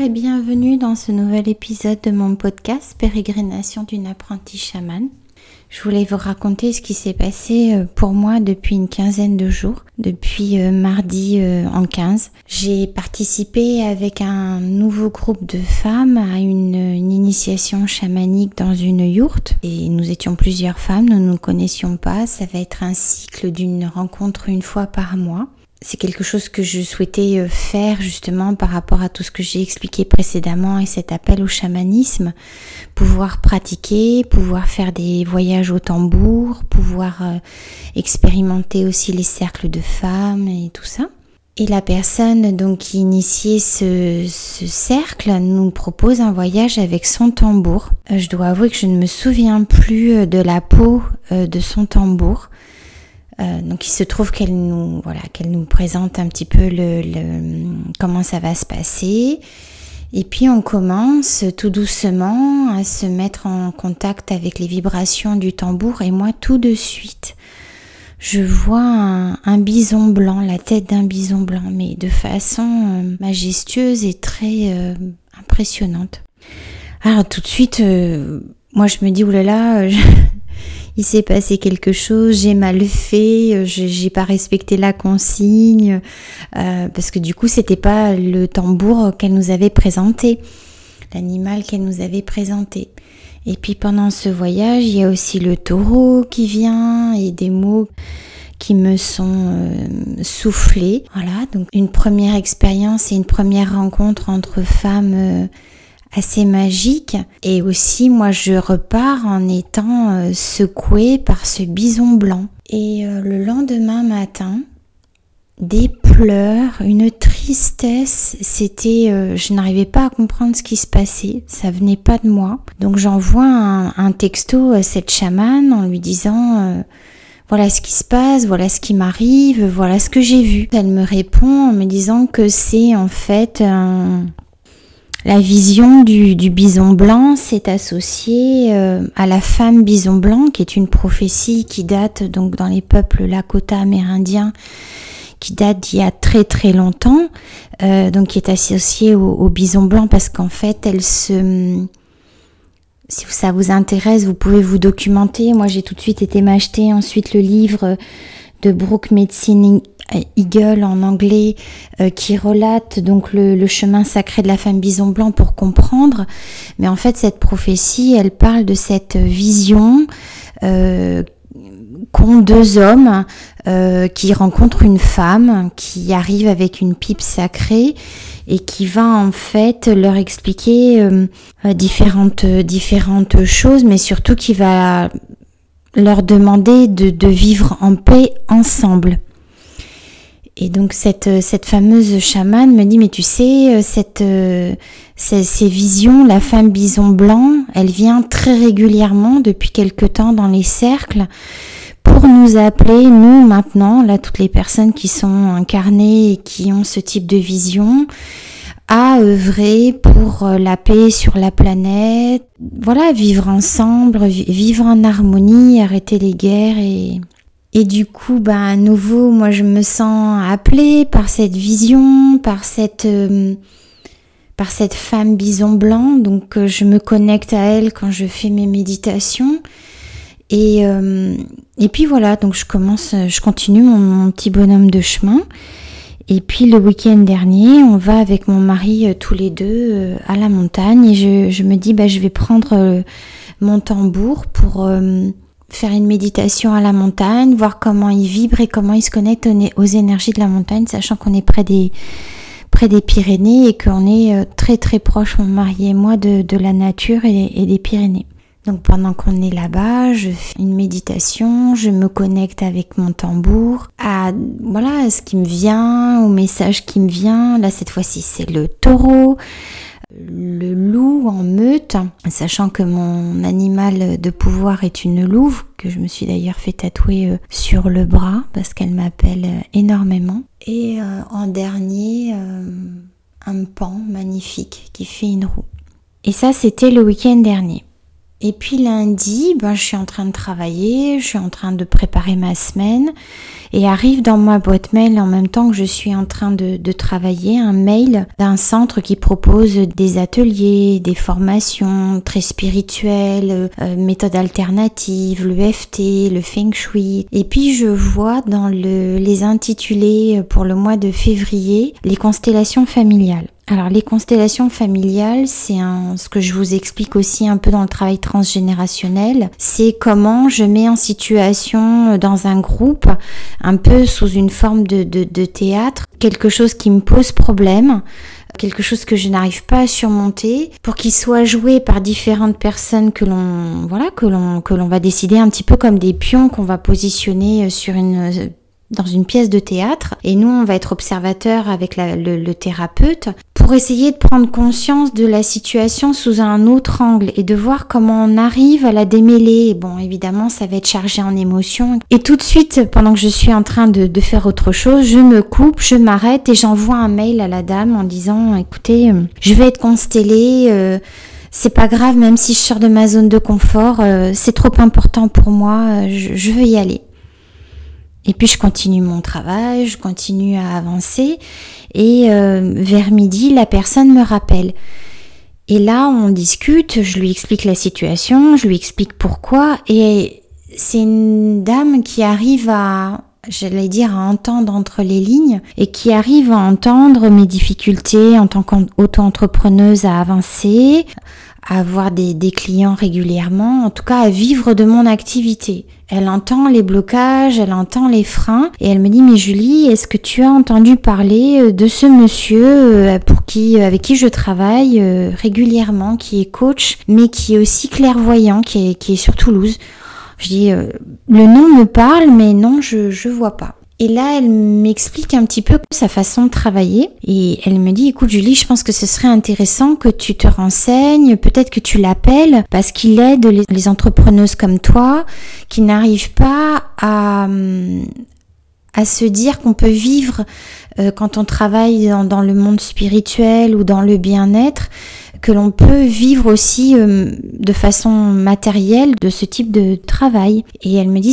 Et bienvenue dans ce nouvel épisode de mon podcast Pérégrination d'une apprentie chamane. Je voulais vous raconter ce qui s'est passé euh, pour moi depuis une quinzaine de jours, depuis euh, mardi euh, en 15. J'ai participé avec un nouveau groupe de femmes à une, une, initiation chamanique dans une yourte et nous étions plusieurs femmes, nous ne nous connaissions pas. Ça va être un cycle d'une rencontre une fois par mois c'est quelque chose que je souhaitais euh, faire justement par rapport à tout ce que j'ai expliqué précédemment et cet appel au chamanisme, pouvoir pratiquer, pouvoir faire des voyages au tambour, pouvoir euh, expérimenter aussi les cercles de femmes et tout ça. Et la personne donc qui initiait ce, ce, cercle nous propose un voyage avec son tambour. Euh, je dois avouer que je ne me souviens plus de la peau de son tambour. Euh, donc il se trouve qu'elle nous voilà qu'elle nous présente un petit peu le, comment ça va se passer et puis on commence tout doucement à se mettre en contact avec les vibrations du tambour et moi tout de suite je vois un, bison blanc, la tête d'un bison blanc, mais de façon euh, majestueuse et très euh, impressionnante. Alors tout de suite, moi je me dis oulala, là, il s'est passé quelque chose, j'ai mal fait, euh, j'ai pas respecté la consigne, euh, parce que du coup c'était pas le tambour qu'elle nous avait présenté, l'animal qu'elle nous avait présenté. Et puis pendant ce voyage, il y a aussi le taureau qui vient et des mots qui me sont euh, soufflés. Voilà, donc une première expérience et une première rencontre entre femmes assez magique et aussi moi je repars en étant euh, secouée par ce bison blanc et euh, le lendemain matin des pleurs, une tristesse, c'était, euh, je n'arrivais pas à comprendre ce qui se passait, ça venait pas de moi. Donc j'envoie un, un, texto à cette chamane en lui disant, voilà ce qui se passe, voilà ce qui m'arrive, voilà ce que j'ai vu. Elle me répond en me disant que c'est en fait un, la vision du, bison blanc s'est associée euh, à la femme bison blanc, qui est une prophétie qui date donc dans les peuples Lakota amérindiens, qui date d'il y a très très longtemps, euh, donc qui est associée au, bison blanc parce qu'en fait elle se si ça vous intéresse, vous pouvez vous documenter. Moi, j'ai tout de suite été m'acheter ensuite le livre de Brooke Medicine Eagle en anglais euh, qui relate donc le, chemin sacré de la femme bison blanc pour comprendre. Mais en fait, cette prophétie, elle parle de cette vision euh, qu'ont deux hommes euh, qui rencontrent une femme qui arrive avec une pipe sacrée et qui va en fait leur expliquer différentes différentes choses, mais surtout qui va leur demander de, de vivre en paix ensemble. Et donc cette, cette fameuse chamane me dit mais tu sais euh, cette euh, ces, ces, visions la femme bison blanc elle vient très régulièrement depuis quelque temps dans les cercles pour nous appeler nous maintenant là toutes les personnes qui sont incarnées et qui ont ce type de vision à œuvrer pour euh, la paix sur la planète. Voilà vivre ensemble vivre en harmonie arrêter les guerres et et du coup, bah, à nouveau, moi, je me sens appelée par cette vision, par cette, euh, femme bison blanc. Donc, euh, je me connecte à elle quand je fais mes méditations. Et, euh, puis voilà, donc je commence, je continue mon, petit bonhomme de chemin. Et puis le week-end dernier, on va avec mon mari tous les deux à la montagne et je, je me dis, bah, je vais prendre mon tambour pour faire une méditation à la montagne, voir comment il vibre et comment il se connecte aux énergies de la montagne, sachant qu'on est près des, près des Pyrénées et qu'on est euh, très très proche, mon mari et moi, de, de la nature et, et, des Pyrénées. Donc pendant qu'on est là-bas, je fais une méditation, je me connecte avec mon tambour à voilà à ce qui me vient, au message qui me vient. Là cette fois-ci c'est le taureau le loup en meute, sachant que mon animal de pouvoir est une louve, que je me suis d'ailleurs fait tatouer euh, sur le bras parce qu'elle m'appelle euh, énormément. Et euh, en dernier, un pan magnifique qui fait une roue. Et ça, c'était le week-end dernier. Et puis lundi, ben, je suis en train de travailler, je suis en train de préparer ma semaine et arrive dans ma boîte mail en même temps que je suis en train de, travailler un mail d'un centre qui propose des ateliers, des formations très spirituelles, euh, méthodes alternatives, l'EFT, le Feng Shui. Et puis je vois dans le, les intitulés pour le mois de février les constellations familiales. Alors les constellations familiales, c'est ce que je vous explique aussi un peu dans le travail transgénérationnel. C'est comment je mets en situation euh, dans un groupe, un peu sous une forme de, de théâtre, quelque chose qui me pose problème quelque chose que je n'arrive pas à surmonter pour qu'il soit joué par différentes personnes que l'on voilà que l'on que l'on va décider un petit peu comme des pions qu'on va positionner euh, sur une euh, dans une pièce de théâtre et nous on va être observateur avec le, thérapeute pour essayer de prendre conscience de la situation sous un autre angle et de voir comment on arrive à la démêler. Bon évidemment ça va être chargé en émotions et tout de suite pendant que je suis en train de, faire autre chose je me coupe, je m'arrête et j'envoie un mail à la dame en disant écoutez euh, je vais être constellée euh, c'est pas grave même si je sors de ma zone de confort, euh, c'est trop important pour moi, je veux y aller. Et puis je continue mon travail, je continue à avancer et euh, vers midi, la personne me rappelle. Et là, on discute, je lui explique la situation, je lui explique pourquoi et c'est une dame qui arrive à j'allais dire à entendre entre les lignes et qui arrive à entendre mes difficultés en tant qu'auto-entrepreneuse à avancer, à avoir des, des, clients régulièrement, en tout cas à vivre de mon activité. Elle entend les blocages, elle entend les freins et elle me dit mais Julie, est-ce que tu as entendu parler euh, de ce monsieur euh, pour qui euh, avec qui je travaille régulièrement, qui est coach, mais qui est aussi clairvoyant, qui est, qui est sur Toulouse. Je dis le nom me parle, mais non, je je vois pas. Et là, elle m'explique un petit peu sa façon de travailler. Et elle me dit, écoute Julie, je pense que ce serait intéressant que tu te renseignes, peut-être que tu l'appelles, parce qu'il aide les, entrepreneuses comme toi qui n'arrivent pas à, à se dire qu'on peut vivre euh, quand on travaille dans, le monde spirituel ou dans le bien-être que l'on peut vivre aussi euh, de façon matérielle de ce type de travail. Et elle me dit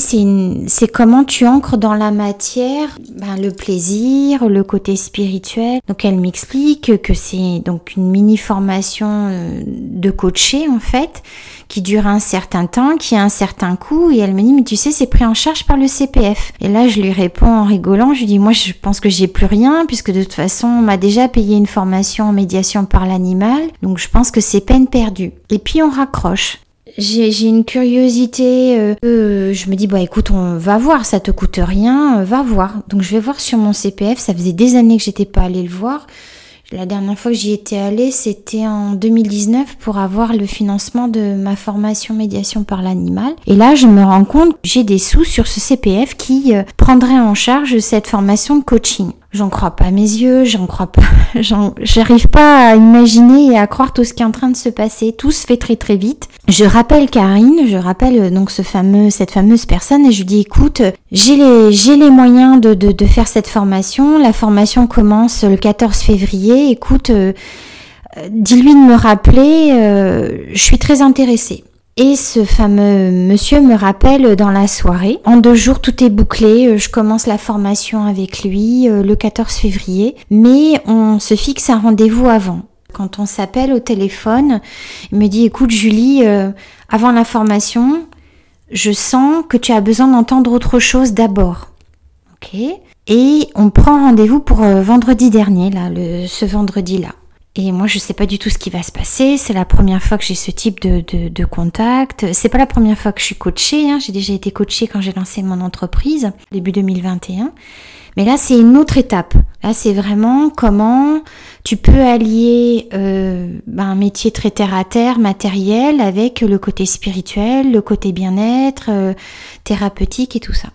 c'est comment tu ancres dans la matière ben, le plaisir, le côté spirituel. Donc elle m'explique que c'est donc une mini formation euh, de coacher en fait qui dure un certain temps, qui a un certain coût, et elle me dit, mais tu sais, c'est pris en charge par le CPF. Et là, je lui réponds en rigolant, je lui dis, moi, je pense que j'ai plus rien, puisque de toute façon, on m'a déjà payé une formation en médiation par l'animal, donc je pense que c'est peine perdue. Et puis, on raccroche j'ai une curiosité. Euh, euh, je me dis bah écoute, on va voir, ça te coûte rien, euh, va voir. Donc je vais voir sur mon CPF. Ça faisait des années que j'étais pas allée le voir. La dernière fois que j'y étais allée, c'était en 2019 pour avoir le financement de ma formation médiation par l'animal. Et là, je me rends compte que j'ai des sous sur ce CPF qui euh, prendrait en charge cette formation de coaching. J'en crois pas mes yeux, j'en crois pas, j'arrive pas à imaginer et à croire tout ce qui est en train de se passer. Tout se fait très très vite. Je rappelle Karine, je rappelle euh, donc ce fameux, cette fameuse personne et je lui dis écoute, j'ai les, moyens de, faire cette formation. La formation commence le 14 février. Écoute, euh, euh, dis-lui de me rappeler, je suis très intéressée. Et ce fameux monsieur me rappelle dans la soirée. En deux jours, tout est bouclé. Euh, je commence la formation avec lui euh, le 14 février. Mais on se fixe un rendez-vous avant. Quand on s'appelle au téléphone, il me dit, écoute Julie, euh, avant la formation, je sens que tu as besoin d'entendre autre chose d'abord. Ok Et on prend rendez-vous pour vendredi dernier, là, ce vendredi-là. Et moi, je sais pas du tout ce qui va se passer. C'est la première fois que j'ai ce type de, de, de contact. C'est pas la première fois que je suis coachée. Hein. J'ai déjà été coachée quand j'ai lancé mon entreprise, début 2021. Mais là, c'est une autre étape. Là, c'est vraiment comment tu peux allier euh, un métier très terre à terre, matériel, avec le côté spirituel, le côté bien-être, euh, thérapeutique et tout ça.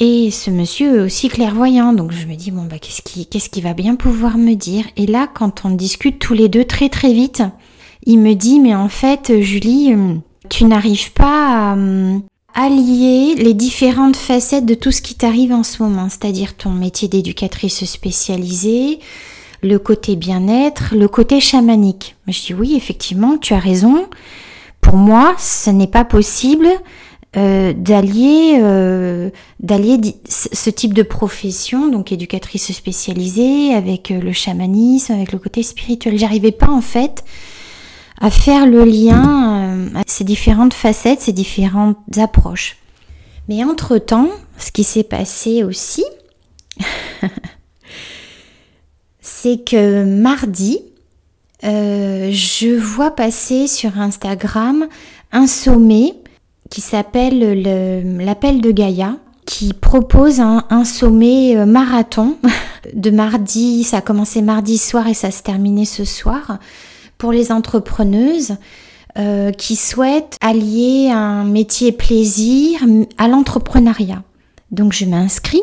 Et ce monsieur aussi clairvoyant, donc je me dis bon bah qu'est-ce qui qu'est-ce qui va bien pouvoir me dire? Et là, quand on discute tous les deux très très vite, il me dit mais en fait Julie, euh, tu n'arrives pas à euh, allier les différentes facettes de tout ce qui t'arrive en ce moment, c'est-à-dire ton métier d'éducatrice spécialisée, le côté bien-être, le côté chamanique. Je dis oui effectivement, tu as raison. pour moi, ce n'est pas possible euh, d'allier euh, ce type de profession, donc éducatrice spécialisée, avec euh, le chamanisme, avec le côté spirituel. J'arrivais pas en fait à faire le lien à ces différentes facettes, ces différentes approches. Mais entre-temps, ce qui s'est passé aussi, c'est que mardi, je vois passer sur Instagram un sommet qui s'appelle l'appel de Gaïa, qui propose un, sommet euh, marathon de mardi, ça a commencé mardi soir et ça se terminait ce soir, pour les entrepreneuses euh, qui souhaitent allier un métier plaisir à l'entrepreneuriat. Donc je m'inscris.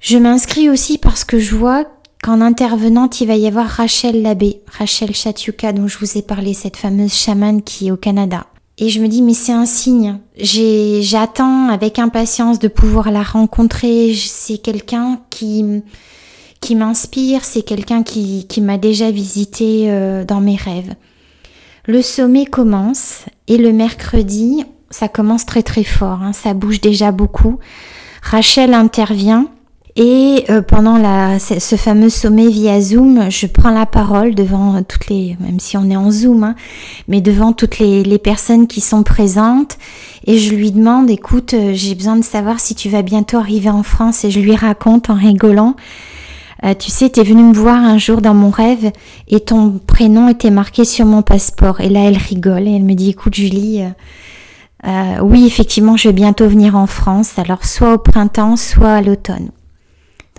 Je m'inscris aussi parce que je vois qu'en intervenante, il va y avoir Rachel Labbé, Rachel Chatiuka dont je vous ai parlé, cette fameuse chamane qui est au Canada. Et je me dis, mais c'est un signe. J'attends avec impatience de pouvoir la rencontrer. C'est quelqu'un qui, qui m'inspire, c'est quelqu'un qui, qui m'a déjà visité euh, dans mes rêves. Le sommet commence et le mercredi, ça commence très très fort, hein. ça bouge déjà beaucoup. Rachel intervient et euh, pendant ce fameux sommet via Zoom, je prends la parole devant toutes les, même si on est en Zoom, hein, mais devant toutes les, personnes qui sont présentes. Et je lui demande, écoute, euh, j'ai besoin de savoir si tu vas bientôt arriver en France. Et je lui raconte en rigolant, euh, tu sais, tu es venue me voir un jour dans mon rêve et ton prénom était marqué sur mon passeport. Et là, elle rigole et elle me dit, écoute Julie, oui, effectivement, je vais bientôt venir en France. Alors soit au printemps, soit à l'automne.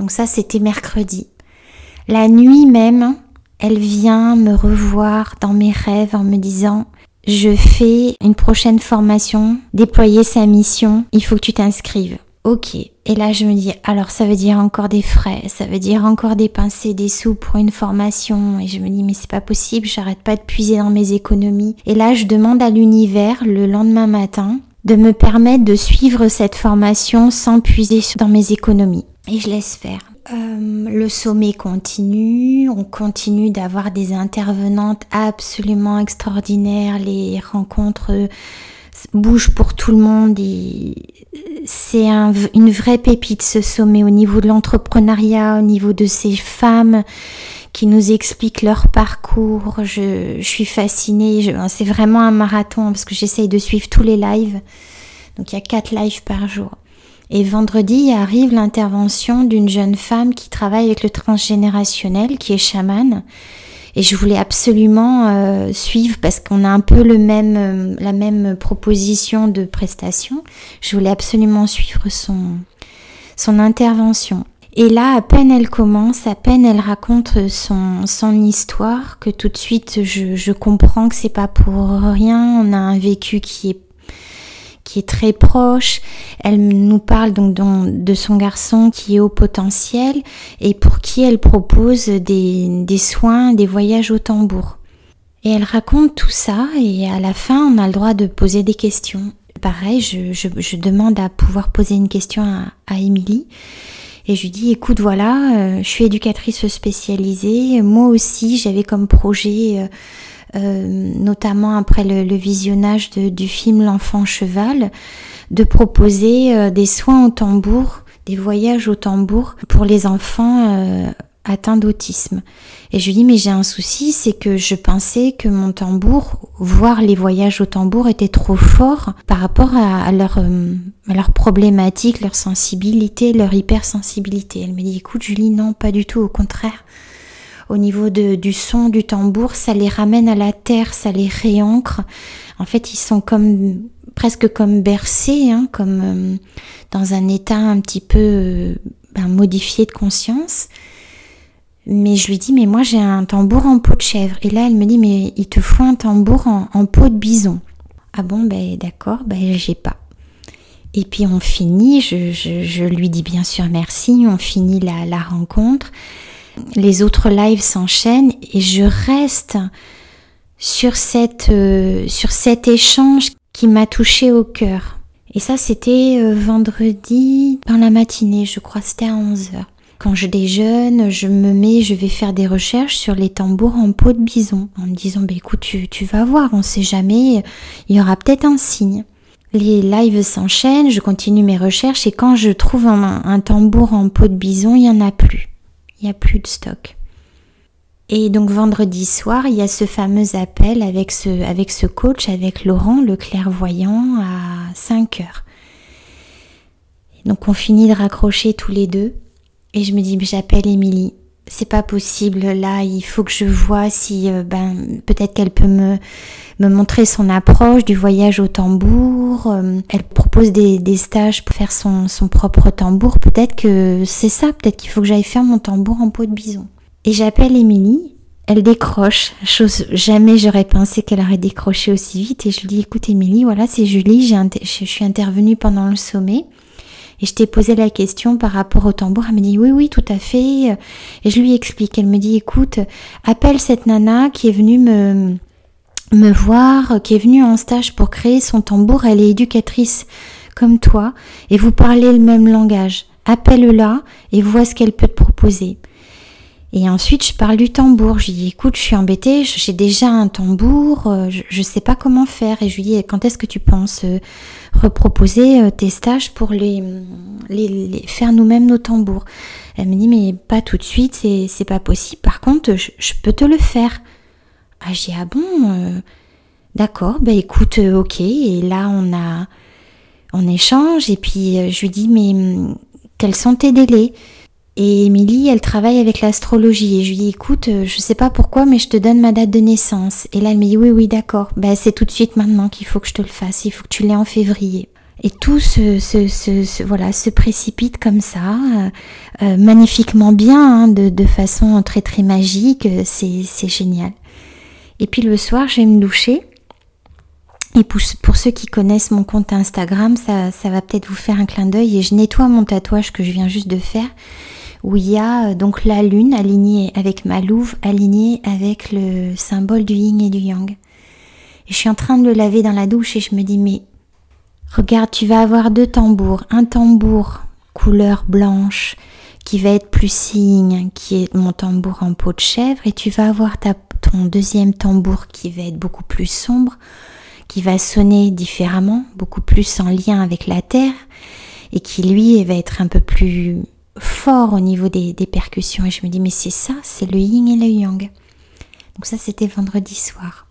Donc ça, c'était mercredi. La nuit même, elle vient me revoir dans mes rêves en me disant je fais une prochaine formation, déployer sa mission, il faut que tu t'inscrives. Ok. Et là, je me dis, alors ça veut dire encore des frais, ça veut dire encore dépenser des sous pour une formation. Et je me dis, mais c'est pas possible, j'arrête pas de puiser dans mes économies. Et là, je demande à l'univers le lendemain matin de me permettre de suivre cette formation sans puiser dans mes économies et je laisse faire. Euh, le sommet continue, on continue d'avoir des intervenantes absolument extraordinaires, les rencontres bougent pour tout le monde et c'est une vraie pépite ce sommet au niveau de l'entrepreneuriat, au niveau de ces femmes qui nous expliquent leur parcours. Je suis fascinée, c'est vraiment un marathon parce que j'essaye de suivre tous les lives. Donc il y a quatre lives par jour. Et vendredi arrive l'intervention d'une jeune femme qui travaille avec le transgénérationnel, qui est chamane. Et je voulais absolument euh, suivre parce qu'on a un peu le même, euh, la même proposition de prestation. Je voulais absolument suivre son, son intervention. Et là, à peine elle commence, à peine elle raconte son, son histoire, que tout de suite je, je comprends que c'est pas pour rien. On a un vécu qui est qui est très proche. Elle nous parle donc de son garçon qui est au potentiel et pour qui elle propose des, soins, des voyages au tambour. Et elle raconte tout ça et à la fin on a le droit de poser des questions. Pareil, je, demande à pouvoir poser une question à, à Émilie. Et je lui dis, écoute, voilà, euh, je suis éducatrice spécialisée. Moi aussi, j'avais comme projet euh, notamment après le, visionnage du film L'enfant cheval, de proposer euh, des soins au tambour, des voyages au tambour pour les enfants euh, atteints d'autisme. Et je lui dis mais j'ai un souci, c'est que je pensais que mon tambour, voire les voyages au tambour étaient trop forts par rapport à, leur, à leur problématique, leur sensibilité, leur hypersensibilité. Elle me dit écoute Julie, non, pas du tout, au contraire au niveau de, du son du tambour, ça les ramène à la terre, ça les réancre. En fait, ils sont comme presque comme bercés, hein, comme euh, dans un état un petit peu euh, ben, modifié de conscience. Mais je lui dis, mais moi j'ai un tambour en peau de chèvre. Et là, elle me dit, mais il te faut un tambour en, peau de bison. Ah bon, ben d'accord, ben j'ai pas. Et puis on finit, je, je, lui dis bien sûr merci, on finit la, la rencontre les autres lives s'enchaînent et je reste sur, cette, euh, sur cet échange qui m'a touché au cœur. Et ça, c'était euh, vendredi dans la matinée, je crois, c'était à 11h. quand je déjeune, je me mets, je vais faire des recherches sur les tambours en peau de bison, en me disant, bah, écoute, tu, tu vas voir, on sait jamais, il y aura peut-être un signe. Les lives s'enchaînent, je continue mes recherches et quand je trouve un, un tambour en peau de bison, il n'y en a plus. Il n'y a plus de stock. Et donc vendredi soir, il y a ce fameux appel avec ce, avec ce coach, avec Laurent, le clairvoyant, à 5 heures. Donc on finit de raccrocher tous les deux. Et je me dis, j'appelle Émilie. C'est pas possible. Là, il faut que je vois si, euh, ben, peut-être qu'elle peut me, me montrer son approche du voyage au tambour. Euh, elle propose des, stages pour faire son, son propre tambour. Peut-être que c'est ça. Peut-être qu'il faut que j'aille faire mon tambour en peau de bison. Et j'appelle Émilie. Elle décroche, chose jamais j'aurais pensé qu'elle aurait décroché aussi vite. Et je lui dis, écoute Émilie, voilà, c'est Julie, je suis intervenue pendant le sommet. Et je t'ai posé la question par rapport au tambour. Elle me dit oui, oui, tout à fait. Et je lui explique. Elle me dit écoute, appelle cette nana qui est venue me, me voir, qui est venue en stage pour créer son tambour. Elle est éducatrice comme toi et vous parlez le même langage. Appelle-la et vois ce qu'elle peut te proposer. Et ensuite, je parle du tambour. Je lui dis, écoute, je suis embêtée, j'ai déjà un tambour, euh, je ne sais pas comment faire. Et je lui dis, quand est-ce que tu penses euh, reproposer euh, tes stages pour les, les, faire nous-mêmes nos tambours? Elle me dit, mais pas tout de suite, c'est pas possible. Par contre, je, peux te le faire. Ah, dis, ah bon D'accord, bah écoute, ok. Et là, on a, on échange. Et puis, je lui dis, mais hum, quels sont tes délais? Et Émilie, elle travaille avec l'astrologie. Et je lui dis, écoute, euh, je sais pas pourquoi, mais je te donne ma date de naissance. Et là, elle me dit, oui, oui, d'accord. Ben, c'est tout de suite maintenant qu'il faut que je te le fasse. Il faut que tu l'aies en février. Et tout se, se, voilà, se précipite comme ça, euh, euh, magnifiquement bien, hein, de, de, façon très très magique. C'est génial. Et puis le soir, je vais me doucher. Et pour, ceux qui connaissent mon compte Instagram, ça, ça va peut-être vous faire un clin d'œil. Et je nettoie mon tatouage que je viens juste de faire où il y a euh, donc la lune alignée avec ma louve, alignée avec le symbole du yin et du yang. Et je suis en train de le laver dans la douche et je me dis mais regarde, tu vas avoir deux tambours, un tambour couleur blanche qui va être plus signe, qui est mon tambour en peau de chèvre, et tu vas avoir ta, ton deuxième tambour qui va être beaucoup plus sombre, qui va sonner différemment, beaucoup plus en lien avec la terre, et qui lui va être un peu plus fort au niveau des, percussions et je me dis mais c'est ça, c'est le yin et le yang. Donc ça c'était vendredi soir.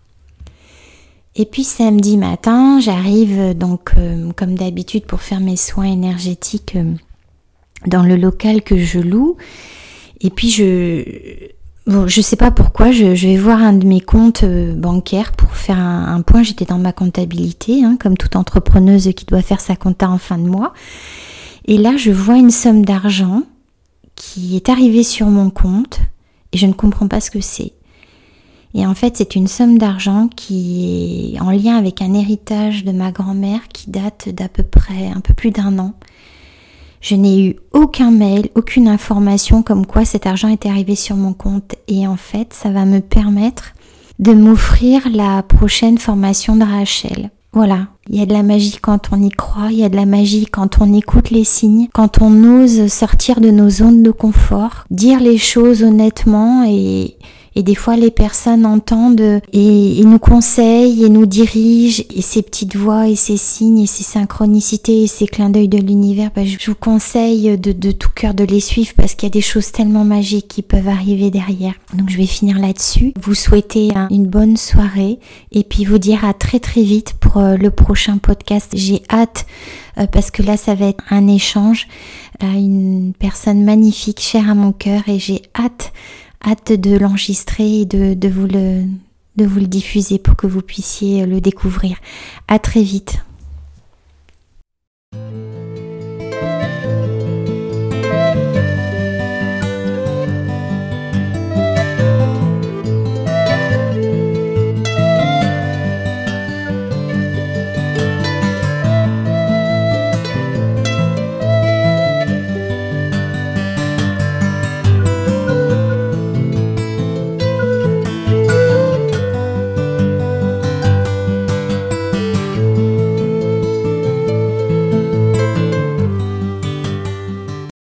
Et puis samedi matin, j'arrive donc euh, comme d'habitude pour faire mes soins énergétiques euh, dans le local que je loue. Et puis je bon, je sais pas pourquoi, je, vais voir un de mes comptes euh, bancaires pour faire un, point. J'étais dans ma comptabilité, hein, comme toute entrepreneuse qui doit faire sa compta en fin de mois. Et là, je vois une somme d'argent qui est arrivée sur mon compte et je ne comprends pas ce que c'est. Et en fait, c'est une somme d'argent qui est en lien avec un héritage de ma grand-mère qui date d'à peu près un peu plus d'un an. Je n'ai eu aucun mail, aucune information comme quoi cet argent était arrivé sur mon compte. Et en fait, ça va me permettre de m'offrir la prochaine formation de Rachel. Voilà, il y a de la magie quand on y croit, il y a de la magie quand on écoute les signes, quand on ose sortir de nos zones de confort, dire les choses honnêtement et, et des fois, les personnes entendent et, nous conseillent et nous dirigent. Et ces petites voix et ces signes et ces synchronicités et ces clins d'œil de l'univers, bah, je vous conseille de, tout cœur de les suivre parce qu'il y a des choses tellement magiques qui peuvent arriver derrière. Donc, je vais finir là-dessus. Vous souhaitez une bonne soirée et puis vous dire à très très vite pour euh, le prochain podcast. J'ai hâte euh, parce que là, ça va être un échange à une personne magnifique, chère à mon cœur et j'ai hâte hâte de l'enregistrer et de, vous le, de vous le diffuser pour que vous puissiez le découvrir. À très vite.